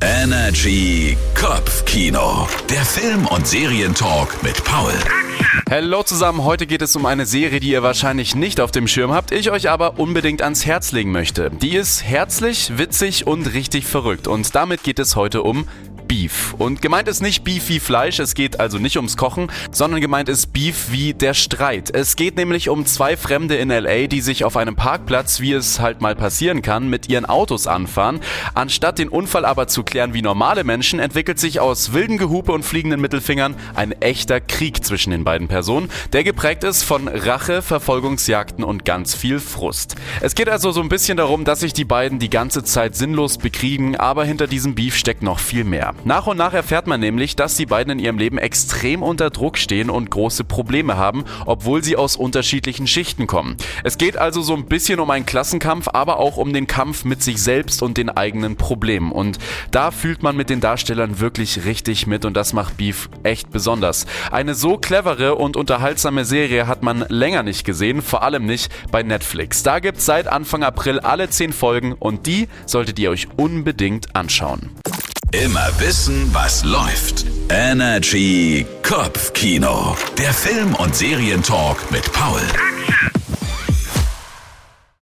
Energy Kopfkino. Der Film- und Serientalk mit Paul. Hallo zusammen, heute geht es um eine Serie, die ihr wahrscheinlich nicht auf dem Schirm habt, ich euch aber unbedingt ans Herz legen möchte. Die ist herzlich, witzig und richtig verrückt und damit geht es heute um Beef. Und gemeint ist nicht Beef wie Fleisch, es geht also nicht ums Kochen, sondern gemeint ist Beef wie der Streit. Es geht nämlich um zwei Fremde in LA, die sich auf einem Parkplatz, wie es halt mal passieren kann, mit ihren Autos anfahren. Anstatt den Unfall aber zu klären wie normale Menschen, entwickelt sich aus wilden Gehupe und fliegenden Mittelfingern ein echter Krieg zwischen den beiden Personen, der geprägt ist von Rache, Verfolgungsjagden und ganz viel Frust. Es geht also so ein bisschen darum, dass sich die beiden die ganze Zeit sinnlos bekriegen, aber hinter diesem Beef steckt noch viel mehr. Nach und nach erfährt man nämlich, dass die beiden in ihrem Leben extrem unter Druck stehen und große Probleme haben, obwohl sie aus unterschiedlichen Schichten kommen. Es geht also so ein bisschen um einen Klassenkampf, aber auch um den Kampf mit sich selbst und den eigenen Problemen. Und da fühlt man mit den Darstellern wirklich richtig mit und das macht Beef echt besonders. Eine so clevere und unterhaltsame Serie hat man länger nicht gesehen, vor allem nicht bei Netflix. Da gibt's seit Anfang April alle 10 Folgen und die solltet ihr euch unbedingt anschauen. Immer wissen, was läuft. Energy Kopfkino. Der Film- und Serientalk mit Paul.